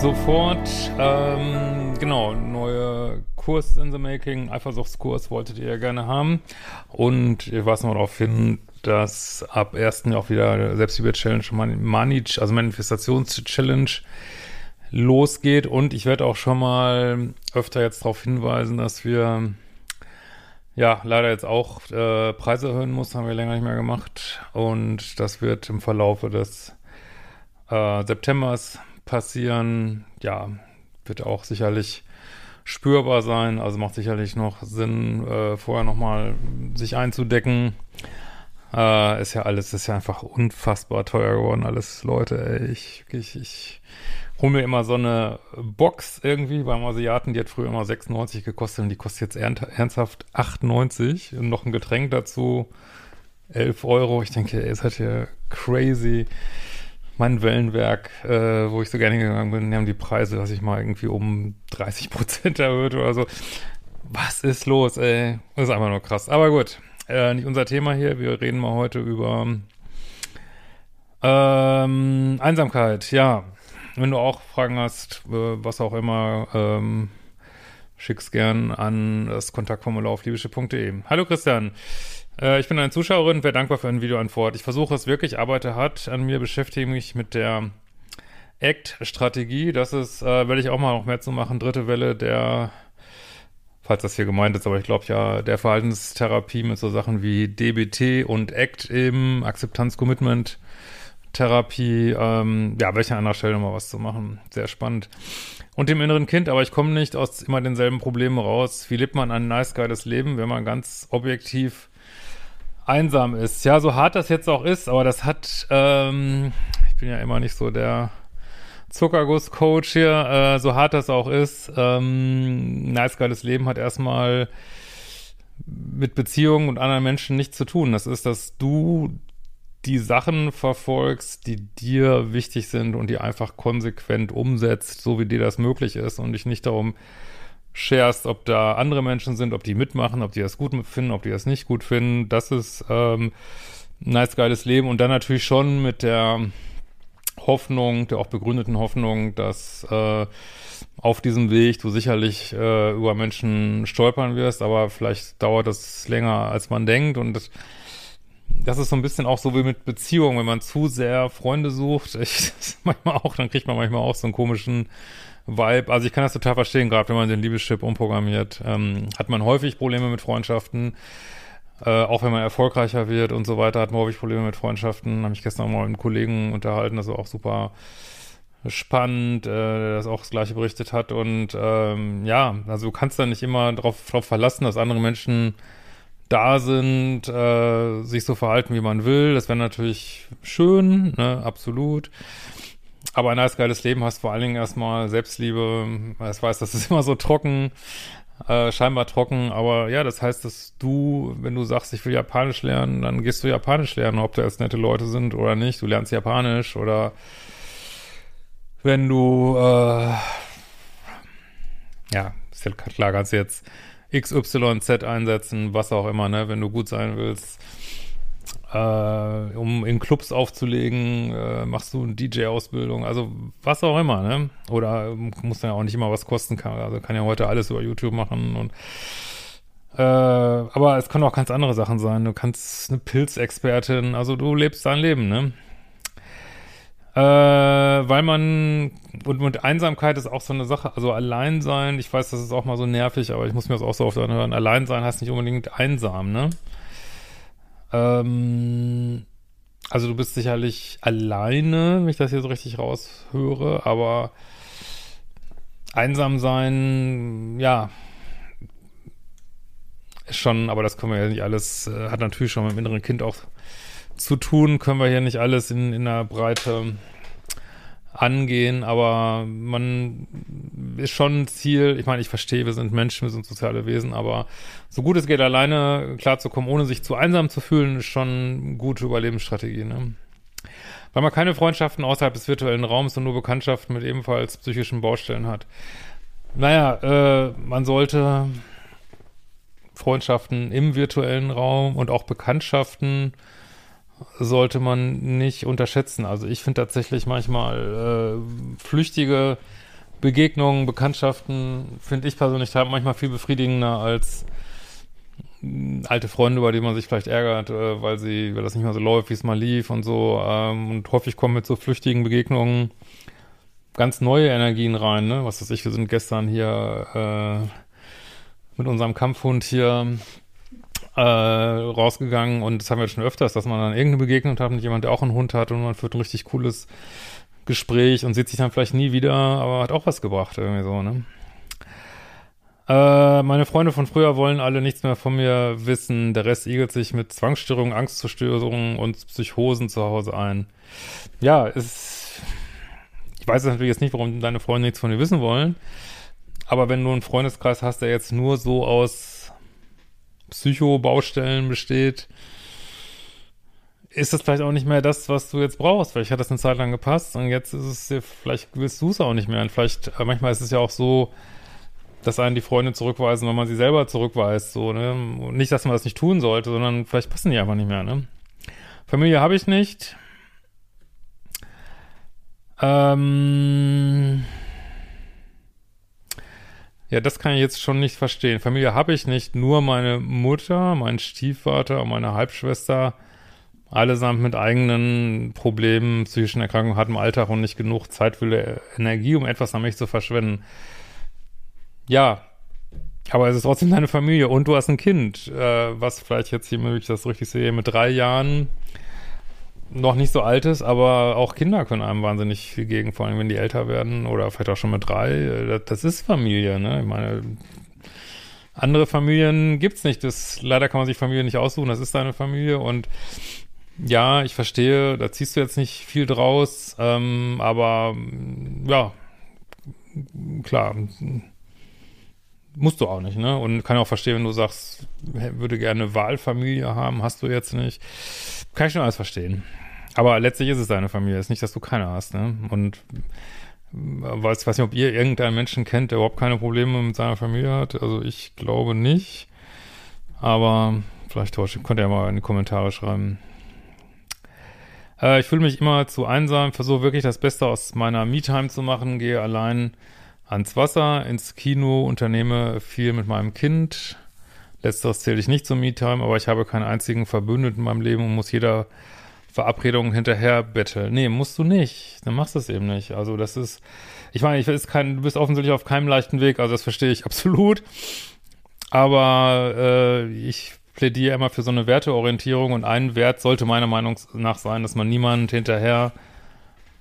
weiter und so fort. Ähm, genau, neuer Kurs in the Making, Eifersuchtskurs wolltet ihr ja gerne haben und ich weise noch darauf hin, dass ab 1. Jahr auch wieder Selbstliebe-Challenge, Money, also Manifestations-Challenge losgeht und ich werde auch schon mal öfter jetzt darauf hinweisen, dass wir ja, leider jetzt auch äh, Preise erhöhen muss, haben wir länger nicht mehr gemacht. Und das wird im Verlaufe des äh, Septembers passieren. Ja, wird auch sicherlich spürbar sein. Also macht sicherlich noch Sinn, äh, vorher nochmal sich einzudecken. Äh, ist ja alles, ist ja einfach unfassbar teuer geworden, alles, Leute, ey. Ich, ich, ich hole mir immer so eine Box irgendwie beim Asiaten, die hat früher immer 96 gekostet und die kostet jetzt ernsthaft 98 und noch ein Getränk dazu 11 Euro. Ich denke, ey, ist halt hier crazy. Mein Wellenwerk, äh, wo ich so gerne gegangen bin, die haben die Preise, dass ich mal irgendwie um 30 Prozent erhöht oder so. Was ist los, ey? Das ist einfach nur krass. Aber gut, äh, nicht unser Thema hier. Wir reden mal heute über ähm, Einsamkeit. Ja, wenn du auch Fragen hast, äh, was auch immer, ähm, schick's gern an das Kontaktformular auf liebische.de. Hallo Christian, äh, ich bin eine Zuschauerin, wäre dankbar für eine Videoantwort. Ich versuche es wirklich, arbeite hart an mir, beschäftige mich mit der ACT-Strategie. Das ist, äh, werde ich auch mal noch mehr zu machen, dritte Welle der falls das hier gemeint ist, aber ich glaube ja, der Verhaltenstherapie mit so Sachen wie DBT und ACT eben, Akzeptanz-Commitment, Therapie, ähm, ja, welche anderer Stelle nochmal was zu machen. Sehr spannend. Und dem inneren Kind, aber ich komme nicht aus immer denselben Problemen raus. Wie lebt man ein nice, geiles Leben, wenn man ganz objektiv einsam ist? Ja, so hart das jetzt auch ist, aber das hat, ähm, ich bin ja immer nicht so der Zuckerguss-Coach hier, äh, so hart das auch ist, ähm, nice, geiles Leben hat erstmal mit Beziehungen und anderen Menschen nichts zu tun. Das ist, dass du die Sachen verfolgst, die dir wichtig sind und die einfach konsequent umsetzt, so wie dir das möglich ist und dich nicht darum scherst, ob da andere Menschen sind, ob die mitmachen, ob die das gut finden, ob die das nicht gut finden. Das ist ähm, ein nice, geiles Leben. Und dann natürlich schon mit der Hoffnung, der auch begründeten Hoffnung, dass äh, auf diesem Weg du sicherlich äh, über Menschen stolpern wirst, aber vielleicht dauert das länger, als man denkt. Und das das ist so ein bisschen auch so wie mit Beziehungen, wenn man zu sehr Freunde sucht, ich, manchmal auch, dann kriegt man manchmal auch so einen komischen Vibe. Also ich kann das total verstehen, gerade wenn man den Liebeschip umprogrammiert, ähm, hat man häufig Probleme mit Freundschaften. Äh, auch wenn man erfolgreicher wird und so weiter, hat man häufig Probleme mit Freundschaften. Habe ich gestern mal mit einem Kollegen unterhalten, das ist auch super spannend, äh, der das auch das gleiche berichtet hat. Und ähm, ja, also du kannst da nicht immer drauf, drauf verlassen, dass andere Menschen da sind, äh, sich so verhalten, wie man will. Das wäre natürlich schön, ne, absolut. Aber ein nice, geiles Leben hast vor allen Dingen erstmal Selbstliebe. Ich weiß, das ist immer so trocken, äh, scheinbar trocken, aber ja, das heißt, dass du, wenn du sagst, ich will Japanisch lernen, dann gehst du Japanisch lernen, ob da jetzt nette Leute sind oder nicht. Du lernst Japanisch oder wenn du, äh, ja, ist ja klar, du jetzt XYZ einsetzen, was auch immer, ne, wenn du gut sein willst. Äh, um in Clubs aufzulegen, äh, machst du eine DJ-Ausbildung, also was auch immer, ne? Oder muss ja auch nicht immer was kosten, kann, also kann ja heute alles über YouTube machen und äh, aber es können auch ganz andere Sachen sein. Du kannst eine Pilzexpertin, also du lebst dein Leben, ne? Äh, weil man, und mit Einsamkeit ist auch so eine Sache, also allein sein, ich weiß, das ist auch mal so nervig, aber ich muss mir das auch so oft anhören, allein sein heißt nicht unbedingt einsam, ne? Ähm, also du bist sicherlich alleine, wenn ich das hier so richtig raushöre, aber einsam sein, ja, ist schon, aber das können wir ja nicht alles, äh, hat natürlich schon mit dem inneren Kind auch zu tun, können wir hier nicht alles in, in der Breite angehen, aber man ist schon ein Ziel, ich meine, ich verstehe, wir sind Menschen, wir sind soziale Wesen, aber so gut es geht, alleine klarzukommen, ohne sich zu einsam zu fühlen, ist schon gute Überlebensstrategie, ne? Weil man keine Freundschaften außerhalb des virtuellen Raums und nur Bekanntschaften mit ebenfalls psychischen Baustellen hat. Naja, äh, man sollte Freundschaften im virtuellen Raum und auch Bekanntschaften sollte man nicht unterschätzen. Also ich finde tatsächlich manchmal äh, flüchtige Begegnungen, Bekanntschaften, finde ich persönlich manchmal viel befriedigender als äh, alte Freunde, über die man sich vielleicht ärgert, äh, weil sie, weil das nicht mehr so läuft, wie es mal lief und so. Ähm, und häufig kommen mit so flüchtigen Begegnungen ganz neue Energien rein, ne? Was weiß ich, wir sind gestern hier äh, mit unserem Kampfhund hier äh, rausgegangen und das haben wir schon öfters, dass man dann irgendeine Begegnung hat mit jemand, der auch einen Hund hat und man führt ein richtig cooles Gespräch und sieht sich dann vielleicht nie wieder, aber hat auch was gebracht irgendwie so, ne? Äh, meine Freunde von früher wollen alle nichts mehr von mir wissen. Der Rest igelt sich mit Zwangsstörungen, Angstzerstörungen und Psychosen zu Hause ein. Ja, es, ich weiß natürlich jetzt nicht, warum deine Freunde nichts von dir wissen wollen. Aber wenn du einen Freundeskreis hast, der jetzt nur so aus Psycho-Baustellen besteht, ist das vielleicht auch nicht mehr das, was du jetzt brauchst. Vielleicht hat das eine Zeit lang gepasst und jetzt ist es dir, vielleicht willst du es auch nicht mehr. Und vielleicht, äh, manchmal ist es ja auch so, dass einen die Freunde zurückweisen, wenn man sie selber zurückweist, so, ne? Nicht, dass man das nicht tun sollte, sondern vielleicht passen die einfach nicht mehr, ne? Familie habe ich nicht. Ähm, ja, das kann ich jetzt schon nicht verstehen. Familie habe ich nicht, nur meine Mutter, mein Stiefvater und meine Halbschwester, allesamt mit eigenen Problemen, psychischen Erkrankungen, hatten im Alltag und nicht genug Zeit für Energie, um etwas an mich zu verschwenden. Ja, aber es ist trotzdem deine Familie und du hast ein Kind, äh, was vielleicht jetzt hier, wenn ich das richtig sehe, mit drei Jahren noch nicht so alt ist, aber auch Kinder können einem wahnsinnig viel gegen, vor allem wenn die älter werden oder vielleicht auch schon mit drei. Das, das ist Familie, ne? Ich meine, andere Familien gibt's nicht. Das, leider kann man sich Familie nicht aussuchen, das ist deine Familie und ja, ich verstehe, da ziehst du jetzt nicht viel draus, ähm, aber ja, klar, musst du auch nicht, ne? Und kann auch verstehen, wenn du sagst, würde gerne Wahlfamilie haben, hast du jetzt nicht. Kann ich schon alles verstehen. Aber letztlich ist es deine Familie, ist nicht, dass du keine hast, ne? Und weiß, weiß nicht, ob ihr irgendeinen Menschen kennt, der überhaupt keine Probleme mit seiner Familie hat. Also ich glaube nicht. Aber vielleicht könnt ihr ja mal in die Kommentare schreiben. Äh, ich fühle mich immer zu einsam, versuche wirklich das Beste aus meiner Me-Time zu machen, gehe allein ans Wasser, ins Kino, unternehme viel mit meinem Kind. Letzteres zähle ich nicht zum Me-Time, aber ich habe keinen einzigen Verbündeten in meinem Leben und muss jeder Verabredungen hinterher betteln. Nee, musst du nicht. Dann machst du es eben nicht. Also das ist, ich meine, ich ist kein, du bist offensichtlich auf keinem leichten Weg, also das verstehe ich absolut. Aber äh, ich plädiere immer für so eine Werteorientierung und ein Wert sollte meiner Meinung nach sein, dass man niemand hinterher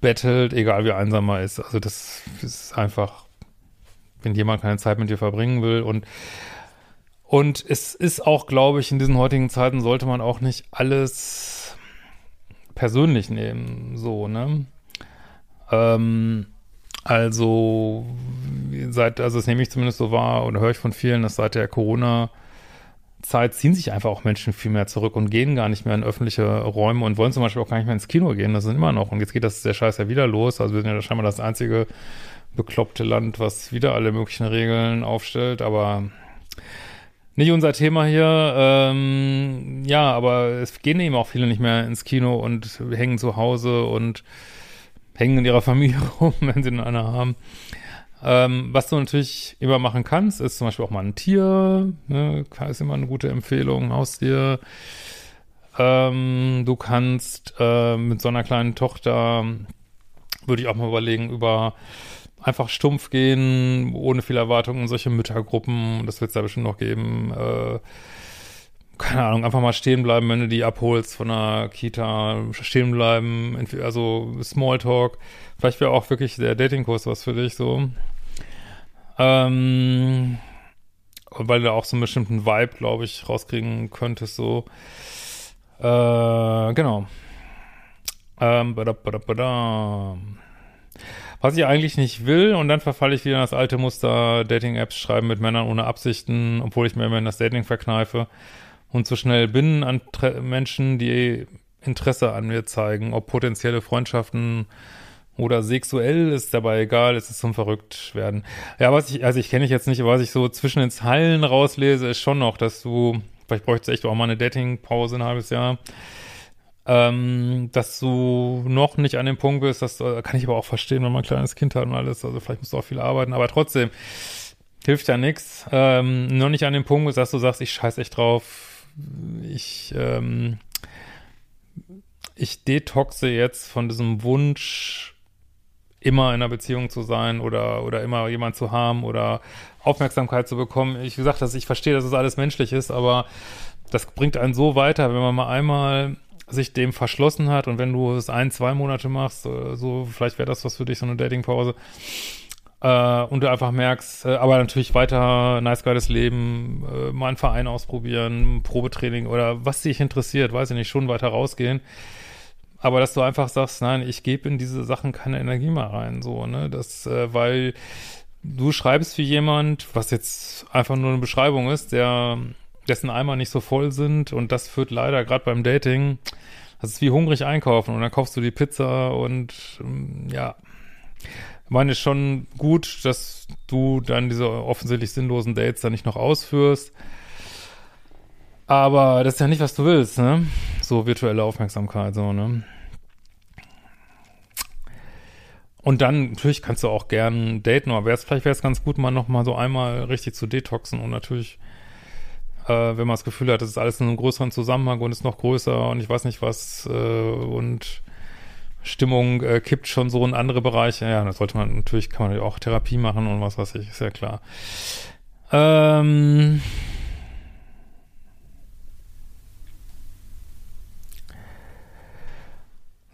bettelt, egal wie einsam er ist. Also das ist einfach, wenn jemand keine Zeit mit dir verbringen will und und es ist auch, glaube ich, in diesen heutigen Zeiten sollte man auch nicht alles persönlich nehmen, so, ne? Ähm, also, seit, also das nehme ich zumindest so wahr oder höre ich von vielen, dass seit der Corona- Zeit ziehen sich einfach auch Menschen viel mehr zurück und gehen gar nicht mehr in öffentliche Räume und wollen zum Beispiel auch gar nicht mehr ins Kino gehen. Das sind immer noch. Und jetzt geht das der Scheiß ja wieder los. Also wir sind ja scheinbar das einzige bekloppte Land, was wieder alle möglichen Regeln aufstellt. Aber nicht unser Thema hier. Ähm, ja, aber es gehen eben auch viele nicht mehr ins Kino und hängen zu Hause und hängen in ihrer Familie rum, wenn sie eine haben. Ähm, was du natürlich immer machen kannst, ist zum Beispiel auch mal ein Tier. Ne? Ist immer eine gute Empfehlung, Haustier. Ähm, du kannst äh, mit so einer kleinen Tochter, würde ich auch mal überlegen, über einfach stumpf gehen, ohne viel Erwartungen, solche Müttergruppen, das wird es da bestimmt noch geben, äh, keine Ahnung, einfach mal stehen bleiben, wenn du die abholst von der Kita, stehen bleiben, also Smalltalk. Vielleicht wäre auch wirklich der Datingkurs was für dich so. Ähm, weil du auch so einen bestimmten Vibe, glaube ich, rauskriegen könntest, so. Äh, genau. Ähm, bada, bada, bada. Was ich eigentlich nicht will, und dann verfalle ich wieder in das alte Muster, Dating-Apps schreiben mit Männern ohne Absichten, obwohl ich mir immer in das Dating verkneife und so schnell bin an Tre Menschen, die Interesse an mir zeigen, ob potenzielle Freundschaften oder sexuell ist dabei egal, es ist zum verrückt werden. Ja, was ich, also ich kenne dich jetzt nicht, aber was ich so zwischen den Zeilen rauslese, ist schon noch, dass du, vielleicht bräuchte echt auch mal eine Dating-Pause ein halbes Jahr, ähm, dass du noch nicht an dem Punkt bist, das kann ich aber auch verstehen, wenn man ein kleines Kind hat und alles, also vielleicht musst du auch viel arbeiten, aber trotzdem, hilft ja nichts, ähm, noch nicht an dem Punkt bist, dass du sagst, ich scheiß echt drauf, ich, ähm, ich detoxe jetzt von diesem Wunsch, immer in einer Beziehung zu sein oder, oder immer jemand zu haben oder Aufmerksamkeit zu bekommen. Ich gesagt, dass ich verstehe, dass es alles menschlich ist, aber das bringt einen so weiter, wenn man mal einmal sich dem verschlossen hat und wenn du es ein, zwei Monate machst, so vielleicht wäre das was für dich, so eine Datingpause, äh, und du einfach merkst, äh, aber natürlich weiter nice geiles Leben, äh, mal einen Verein ausprobieren, Probetraining oder was dich interessiert, weiß ich nicht, schon weiter rausgehen. Aber dass du einfach sagst, nein, ich gebe in diese Sachen keine Energie mehr rein, so, ne, das, äh, weil du schreibst für jemand, was jetzt einfach nur eine Beschreibung ist, der dessen Eimer nicht so voll sind und das führt leider gerade beim Dating, das ist wie hungrig einkaufen und dann kaufst du die Pizza und ähm, ja, ich meine schon gut, dass du dann diese offensichtlich sinnlosen Dates dann nicht noch ausführst. Aber das ist ja nicht, was du willst, ne? So virtuelle Aufmerksamkeit, so, ne? Und dann, natürlich kannst du auch gern daten, aber wär's, vielleicht wäre es ganz gut, mal nochmal so einmal richtig zu detoxen und natürlich äh, wenn man das Gefühl hat, das ist alles in einem größeren Zusammenhang und ist noch größer und ich weiß nicht was äh, und Stimmung äh, kippt schon so in andere Bereiche. Ja, das sollte man, natürlich kann man auch Therapie machen und was weiß ich, ist ja klar. Ähm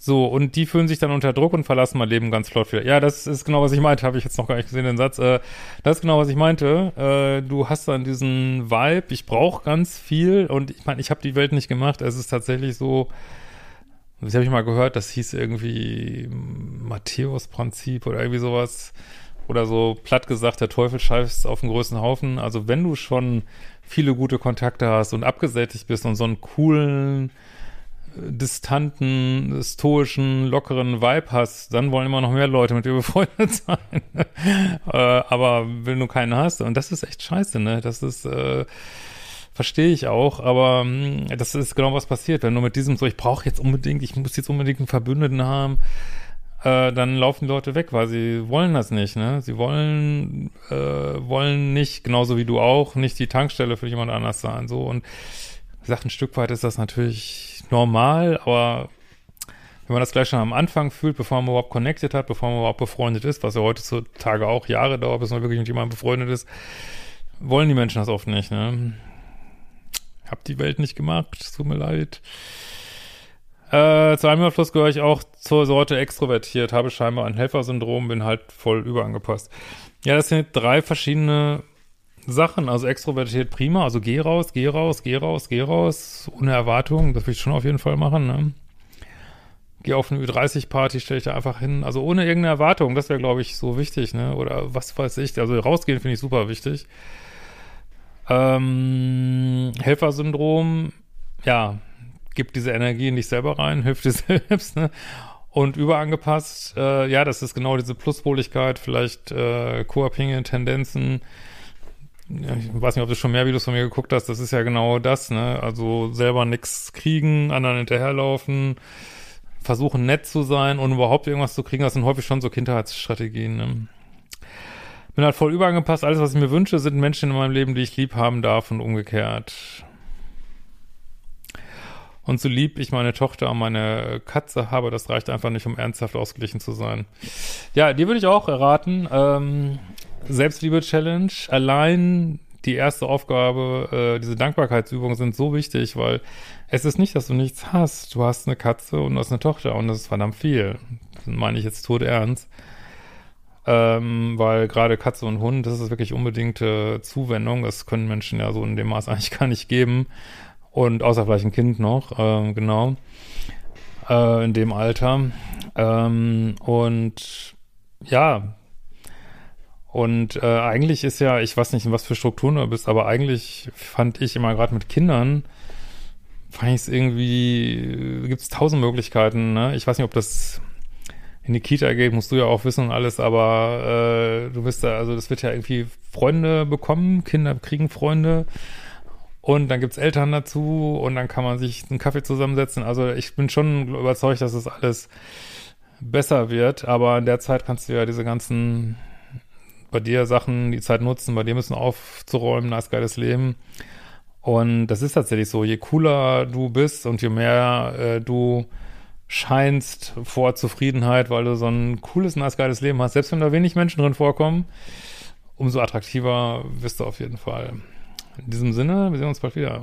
So, und die fühlen sich dann unter Druck und verlassen mein Leben ganz flott wieder. Ja, das ist genau, was ich meinte, habe ich jetzt noch gar nicht gesehen, den Satz. Äh, das ist genau, was ich meinte. Äh, du hast dann diesen Vibe, ich brauche ganz viel und ich meine, ich habe die Welt nicht gemacht. Es ist tatsächlich so, das habe ich mal gehört, das hieß irgendwie Matthäus-Prinzip oder irgendwie sowas. Oder so platt gesagt, der Teufel scheißt auf den größten Haufen. Also wenn du schon viele gute Kontakte hast und abgesättigt bist und so einen coolen distanten, stoischen, lockeren Vibe hast, dann wollen immer noch mehr Leute mit dir befreundet sein. äh, aber wenn du keinen hast, und das ist echt scheiße, ne? Das ist, äh, verstehe ich auch, aber mh, hm, das ist genau was passiert. Wenn du mit diesem so, ich brauche jetzt unbedingt, ich muss jetzt unbedingt einen Verbündeten haben, äh, dann laufen die Leute weg, weil sie wollen das nicht, ne? Sie wollen, äh, wollen nicht, genauso wie du auch, nicht die Tankstelle für jemand anders sein, so und sag, ein Stück weit ist das natürlich normal, aber wenn man das gleich schon am Anfang fühlt, bevor man überhaupt connected hat, bevor man überhaupt befreundet ist, was ja heutzutage auch Jahre dauert, bis man wirklich mit jemandem befreundet ist, wollen die Menschen das oft nicht, ne? Hab die Welt nicht gemacht, tut mir leid. Äh, zu einem Überfluss gehöre ich auch zur Sorte extrovertiert, habe scheinbar ein Helfersyndrom, bin halt voll überangepasst. Ja, das sind drei verschiedene Sachen. Also extrovertiert prima, also geh raus, geh raus, geh raus, geh raus, ohne Erwartung, das will ich schon auf jeden Fall machen, ne? Geh auf eine Ü30-Party, stell dich da einfach hin, also ohne irgendeine Erwartung, das wäre, glaube ich, so wichtig, ne? Oder was weiß ich, also rausgehen finde ich super wichtig. Ähm, Helfersyndrom, ja, gib diese Energie in dich selber rein, hilf dir selbst, ne? Und überangepasst, äh, ja, das ist genau diese Pluspoligkeit, vielleicht äh, co-abhängige Tendenzen, ja, ich weiß nicht, ob du schon mehr Videos von mir geguckt hast, das ist ja genau das, ne? Also selber nichts kriegen, anderen hinterherlaufen, versuchen nett zu sein und überhaupt irgendwas zu kriegen, das sind häufig schon so Kindheitsstrategien, ne? Bin halt voll überangepasst, alles, was ich mir wünsche, sind Menschen in meinem Leben, die ich lieb haben darf und umgekehrt. Und so lieb ich meine Tochter und meine Katze habe, das reicht einfach nicht, um ernsthaft ausgeglichen zu sein. Ja, dir würde ich auch erraten, ähm, Selbstliebe-Challenge, allein die erste Aufgabe, äh, diese Dankbarkeitsübungen sind so wichtig, weil es ist nicht, dass du nichts hast. Du hast eine Katze und du hast eine Tochter und das ist verdammt viel. Das meine ich jetzt tot ernst. Ähm, weil gerade Katze und Hund, das ist wirklich unbedingte Zuwendung. Das können Menschen ja so in dem Maß eigentlich gar nicht geben. Und außer vielleicht ein Kind noch, ähm, genau. Äh, in dem Alter. Ähm, und ja, und äh, eigentlich ist ja, ich weiß nicht, in was für Strukturen du bist, aber eigentlich fand ich immer gerade mit Kindern, fand ich es irgendwie, gibt es tausend Möglichkeiten. Ne? Ich weiß nicht, ob das in die Kita geht, musst du ja auch wissen und alles, aber äh, du bist da, also das wird ja irgendwie Freunde bekommen, Kinder kriegen Freunde und dann gibt's Eltern dazu und dann kann man sich einen Kaffee zusammensetzen. Also ich bin schon überzeugt, dass das alles besser wird, aber in der Zeit kannst du ja diese ganzen bei dir Sachen die Zeit nutzen, bei dir müssen aufzuräumen, nice geiles Leben. Und das ist tatsächlich so, je cooler du bist und je mehr äh, du scheinst vor Zufriedenheit, weil du so ein cooles, nice geiles Leben hast, selbst wenn da wenig Menschen drin vorkommen, umso attraktiver wirst du auf jeden Fall. In diesem Sinne, wir sehen uns bald wieder.